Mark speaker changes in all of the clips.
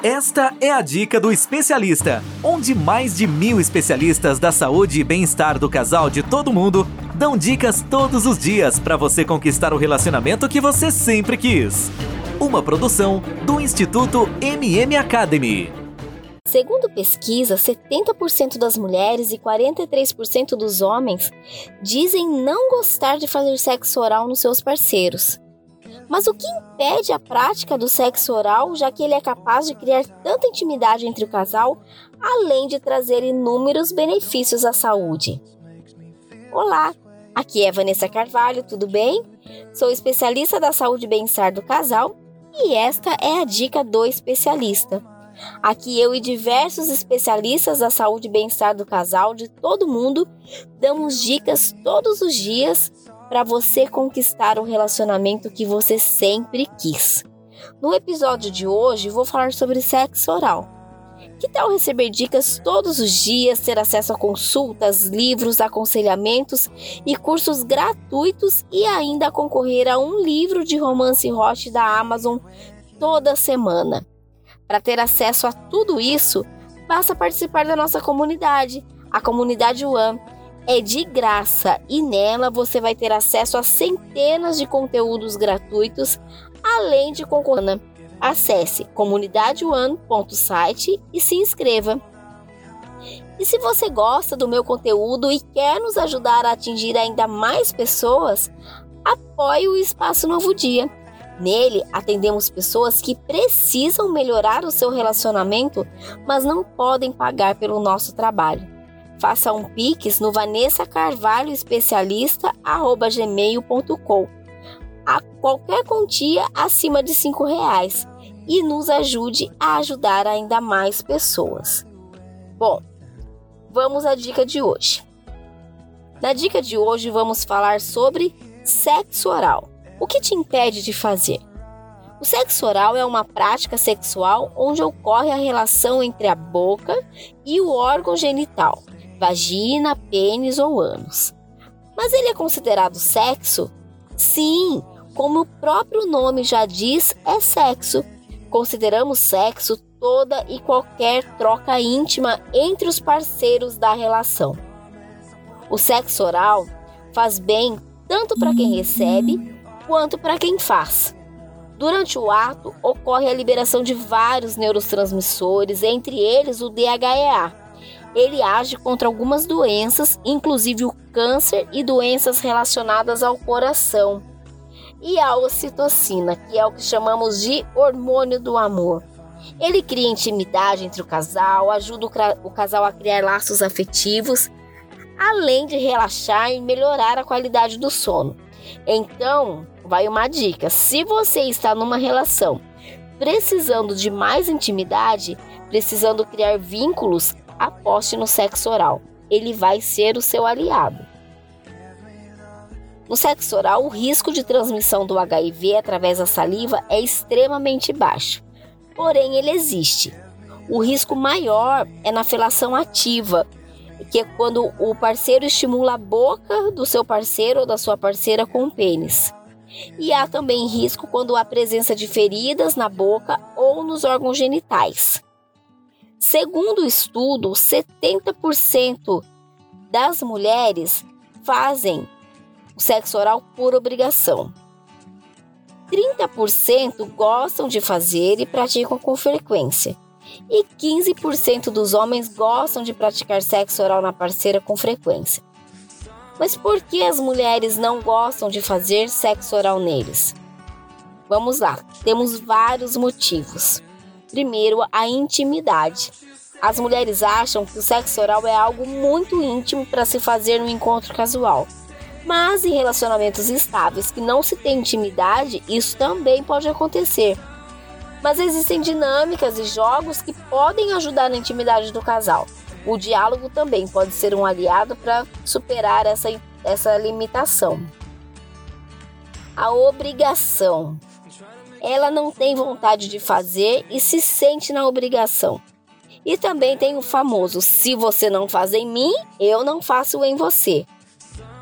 Speaker 1: Esta é a dica do especialista, onde mais de mil especialistas da saúde e bem-estar do casal de todo mundo dão dicas todos os dias para você conquistar o relacionamento que você sempre quis. Uma produção do Instituto MM Academy.
Speaker 2: Segundo pesquisa, 70% das mulheres e 43% dos homens dizem não gostar de fazer sexo oral nos seus parceiros. Mas o que impede a prática do sexo oral, já que ele é capaz de criar tanta intimidade entre o casal, além de trazer inúmeros benefícios à saúde? Olá, aqui é Vanessa Carvalho, tudo bem? Sou especialista da saúde e bem-estar do casal e esta é a dica do especialista. Aqui eu e diversos especialistas da saúde e bem-estar do casal de todo mundo damos dicas todos os dias para você conquistar o relacionamento que você sempre quis. No episódio de hoje, vou falar sobre sexo oral. Que tal receber dicas todos os dias, ter acesso a consultas, livros, aconselhamentos e cursos gratuitos e ainda concorrer a um livro de romance hot da Amazon toda semana? Para ter acesso a tudo isso, basta participar da nossa comunidade, a comunidade One é de graça e nela você vai ter acesso a centenas de conteúdos gratuitos, além de concorrer. Acesse comunidadeone.site e se inscreva. E se você gosta do meu conteúdo e quer nos ajudar a atingir ainda mais pessoas, apoie o Espaço Novo Dia. Nele, atendemos pessoas que precisam melhorar o seu relacionamento, mas não podem pagar pelo nosso trabalho. Faça um pix no Vanessa Carvalho Especialista gmail.com a qualquer quantia acima de cinco reais e nos ajude a ajudar ainda mais pessoas. Bom, vamos à dica de hoje. Na dica de hoje vamos falar sobre sexo oral. O que te impede de fazer? O sexo oral é uma prática sexual onde ocorre a relação entre a boca e o órgão genital vagina, pênis ou ânus. Mas ele é considerado sexo? Sim, como o próprio nome já diz, é sexo. Consideramos sexo toda e qualquer troca íntima entre os parceiros da relação. O sexo oral faz bem tanto para quem recebe quanto para quem faz. Durante o ato, ocorre a liberação de vários neurotransmissores, entre eles o DHEA, ele age contra algumas doenças, inclusive o câncer e doenças relacionadas ao coração. E a ocitocina, que é o que chamamos de hormônio do amor. Ele cria intimidade entre o casal, ajuda o casal a criar laços afetivos, além de relaxar e melhorar a qualidade do sono. Então, vai uma dica: se você está numa relação precisando de mais intimidade, precisando criar vínculos, aposte no sexo oral. Ele vai ser o seu aliado. No sexo oral, o risco de transmissão do HIV através da saliva é extremamente baixo, porém ele existe. O risco maior é na felação ativa, que é quando o parceiro estimula a boca do seu parceiro ou da sua parceira com o pênis. E há também risco quando há presença de feridas na boca ou nos órgãos genitais. Segundo o estudo, 70% das mulheres fazem o sexo oral por obrigação. 30% gostam de fazer e praticam com frequência. E 15% dos homens gostam de praticar sexo oral na parceira com frequência. Mas por que as mulheres não gostam de fazer sexo oral neles? Vamos lá, temos vários motivos. Primeiro, a intimidade. As mulheres acham que o sexo oral é algo muito íntimo para se fazer no encontro casual. Mas em relacionamentos estáveis que não se tem intimidade, isso também pode acontecer. Mas existem dinâmicas e jogos que podem ajudar na intimidade do casal. O diálogo também pode ser um aliado para superar essa, essa limitação. A obrigação ela não tem vontade de fazer e se sente na obrigação. E também tem o famoso: se você não faz em mim, eu não faço em você.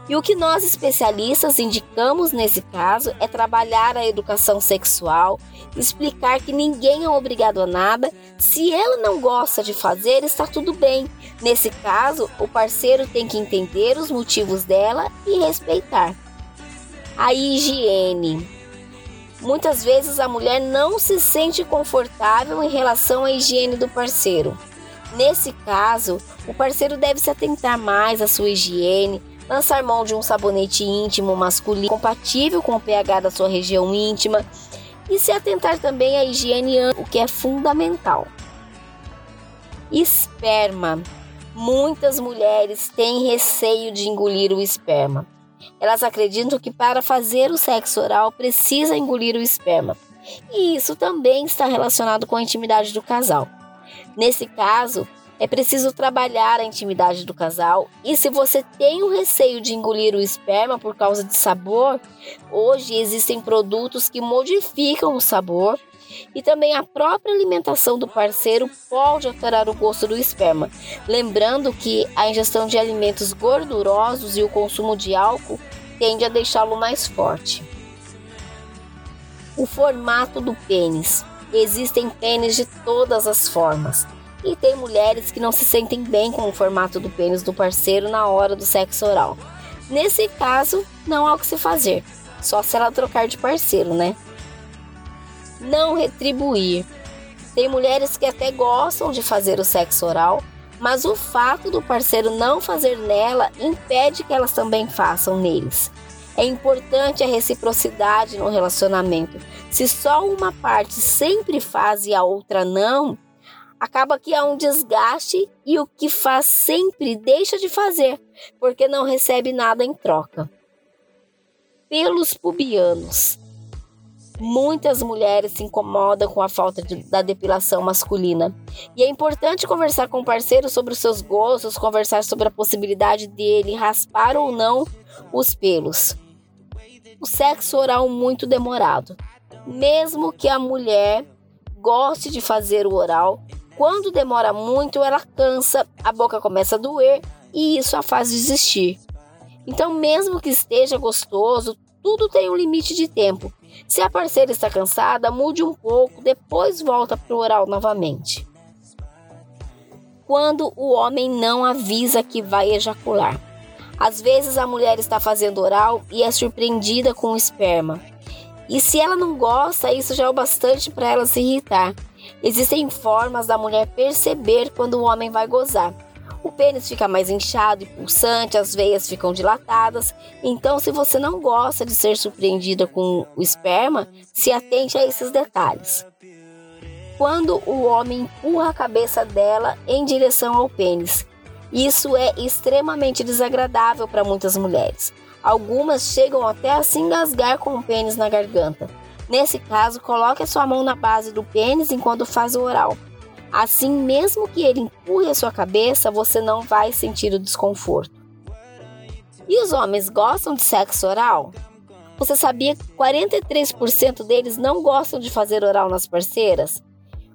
Speaker 2: E o que nós especialistas indicamos nesse caso é trabalhar a educação sexual, explicar que ninguém é obrigado a nada. Se ela não gosta de fazer, está tudo bem. Nesse caso, o parceiro tem que entender os motivos dela e respeitar. A higiene. Muitas vezes a mulher não se sente confortável em relação à higiene do parceiro. Nesse caso, o parceiro deve se atentar mais à sua higiene, lançar mão de um sabonete íntimo masculino compatível com o pH da sua região íntima e se atentar também à higiene, o que é fundamental. Esperma. Muitas mulheres têm receio de engolir o esperma. Elas acreditam que para fazer o sexo oral precisa engolir o esperma. E isso também está relacionado com a intimidade do casal. Nesse caso, é preciso trabalhar a intimidade do casal e se você tem o receio de engolir o esperma por causa de sabor, hoje existem produtos que modificam o sabor e também a própria alimentação do parceiro pode alterar o gosto do esperma. Lembrando que a ingestão de alimentos gordurosos e o consumo de álcool tende a deixá-lo mais forte. O formato do pênis. Existem pênis de todas as formas. E tem mulheres que não se sentem bem com o formato do pênis do parceiro na hora do sexo oral. Nesse caso, não há o que se fazer, só se ela trocar de parceiro, né? Não retribuir. Tem mulheres que até gostam de fazer o sexo oral, mas o fato do parceiro não fazer nela impede que elas também façam neles. É importante a reciprocidade no relacionamento. Se só uma parte sempre faz e a outra não, acaba que há um desgaste e o que faz sempre deixa de fazer, porque não recebe nada em troca. Pelos pubianos. Muitas mulheres se incomodam com a falta de, da depilação masculina. E é importante conversar com o parceiro sobre os seus gostos, conversar sobre a possibilidade dele raspar ou não os pelos. O sexo oral muito demorado. Mesmo que a mulher goste de fazer o oral, quando demora muito, ela cansa, a boca começa a doer e isso a faz desistir. Então, mesmo que esteja gostoso, tudo tem um limite de tempo. Se a parceira está cansada, mude um pouco, depois volta para o oral novamente. Quando o homem não avisa que vai ejacular. Às vezes a mulher está fazendo oral e é surpreendida com o esperma. E se ela não gosta, isso já é o bastante para ela se irritar. Existem formas da mulher perceber quando o homem vai gozar. O pênis fica mais inchado e pulsante, as veias ficam dilatadas. Então, se você não gosta de ser surpreendida com o esperma, se atente a esses detalhes. Quando o homem empurra a cabeça dela em direção ao pênis, isso é extremamente desagradável para muitas mulheres. Algumas chegam até a se engasgar com o pênis na garganta. Nesse caso, coloque a sua mão na base do pênis enquanto faz o oral. Assim, mesmo que ele empurre a sua cabeça, você não vai sentir o desconforto. E os homens gostam de sexo oral? Você sabia que 43% deles não gostam de fazer oral nas parceiras?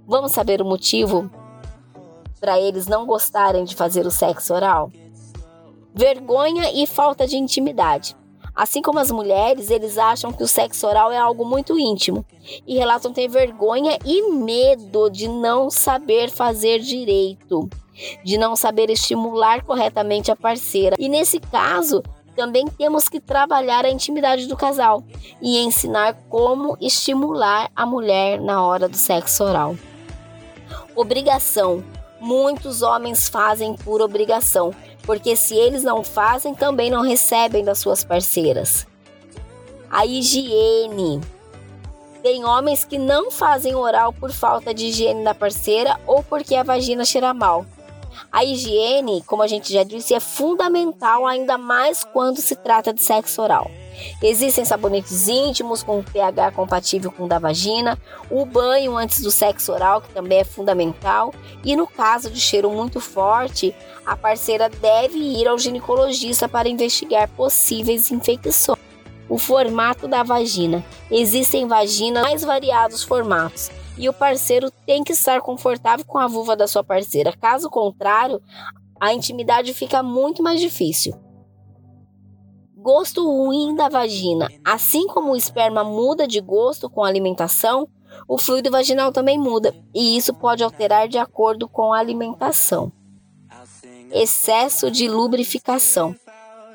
Speaker 2: Vamos saber o motivo para eles não gostarem de fazer o sexo oral? Vergonha e falta de intimidade. Assim como as mulheres, eles acham que o sexo oral é algo muito íntimo e relatam ter vergonha e medo de não saber fazer direito, de não saber estimular corretamente a parceira. E nesse caso, também temos que trabalhar a intimidade do casal e ensinar como estimular a mulher na hora do sexo oral. Obrigação. Muitos homens fazem por obrigação, porque se eles não fazem, também não recebem das suas parceiras. A higiene. Tem homens que não fazem oral por falta de higiene da parceira ou porque a vagina cheira mal. A higiene, como a gente já disse, é fundamental ainda mais quando se trata de sexo oral. Existem sabonetes íntimos com pH compatível com o da vagina, o banho antes do sexo oral, que também é fundamental, e no caso de cheiro muito forte, a parceira deve ir ao ginecologista para investigar possíveis infecções. O formato da vagina. Existem vaginas mais variados formatos e o parceiro tem que estar confortável com a vulva da sua parceira. Caso contrário, a intimidade fica muito mais difícil. Gosto ruim da vagina. Assim como o esperma muda de gosto com a alimentação, o fluido vaginal também muda, e isso pode alterar de acordo com a alimentação. Excesso de lubrificação.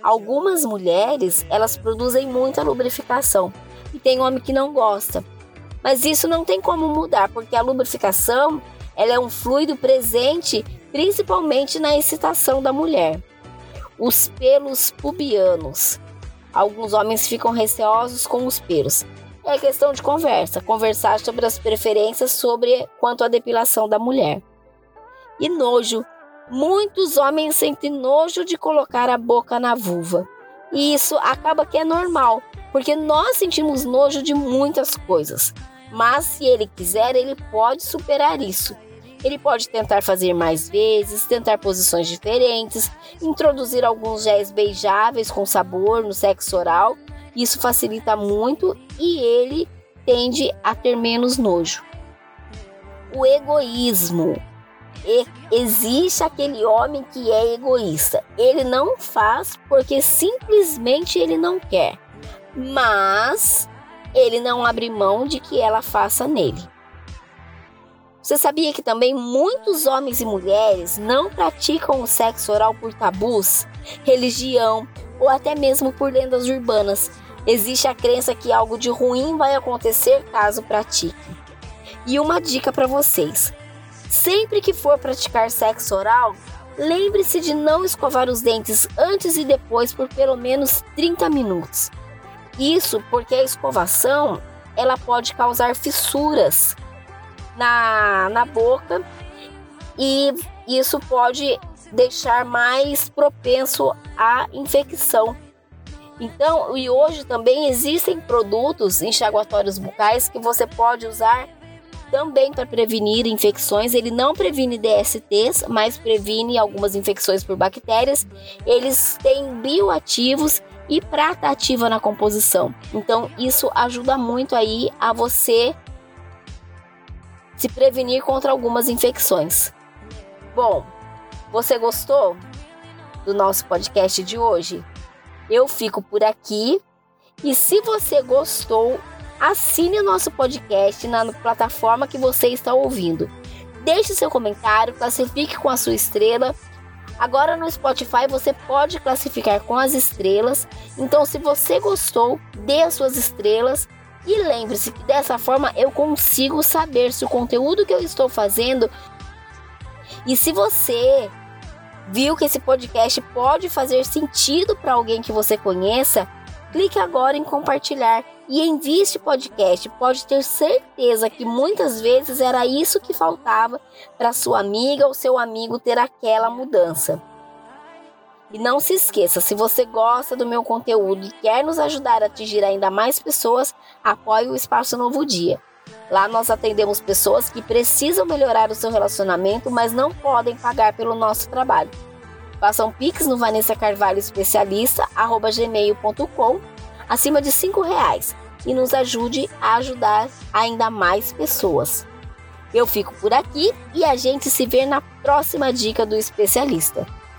Speaker 2: Algumas mulheres, elas produzem muita lubrificação e tem homem que não gosta. Mas isso não tem como mudar, porque a lubrificação, ela é um fluido presente principalmente na excitação da mulher. Os pelos pubianos. Alguns homens ficam receosos com os pelos. É questão de conversa, conversar sobre as preferências sobre quanto à depilação da mulher. E nojo. Muitos homens sentem nojo de colocar a boca na vulva. E isso acaba que é normal, porque nós sentimos nojo de muitas coisas. Mas se ele quiser, ele pode superar isso. Ele pode tentar fazer mais vezes, tentar posições diferentes, introduzir alguns géis beijáveis com sabor no sexo oral. Isso facilita muito e ele tende a ter menos nojo. O egoísmo. E existe aquele homem que é egoísta. Ele não faz porque simplesmente ele não quer, mas ele não abre mão de que ela faça nele. Você sabia que também muitos homens e mulheres não praticam o sexo oral por tabus, religião ou até mesmo por lendas urbanas? Existe a crença que algo de ruim vai acontecer caso pratique. E uma dica para vocês: sempre que for praticar sexo oral, lembre-se de não escovar os dentes antes e depois por pelo menos 30 minutos. Isso porque a escovação ela pode causar fissuras na, na boca e isso pode deixar mais propenso à infecção. Então, e hoje também existem produtos enxaguatórios bucais que você pode usar também para prevenir infecções. Ele não previne DSTs, mas previne algumas infecções por bactérias. Eles têm bioativos e prata ativa na composição. Então, isso ajuda muito aí a você se prevenir contra algumas infecções. Bom, você gostou do nosso podcast de hoje? Eu fico por aqui e se você gostou, assine o nosso podcast na plataforma que você está ouvindo. Deixe seu comentário, classifique com a sua estrela. Agora no Spotify você pode classificar com as estrelas. Então, se você gostou, dê as suas estrelas e lembre-se que dessa forma eu consigo saber se o conteúdo que eu estou fazendo e se você viu que esse podcast pode fazer sentido para alguém que você conheça, clique agora em compartilhar e envie este podcast. Pode ter certeza que muitas vezes era isso que faltava para sua amiga ou seu amigo ter aquela mudança. E não se esqueça, se você gosta do meu conteúdo e quer nos ajudar a atingir ainda mais pessoas, apoie o Espaço Novo Dia. Lá nós atendemos pessoas que precisam melhorar o seu relacionamento, mas não podem pagar pelo nosso trabalho. Faça um pix no Vanessa Carvalho Especialista, gmail.com, acima de R$ reais e nos ajude a ajudar ainda mais pessoas. Eu fico por aqui e a gente se vê na próxima dica do especialista.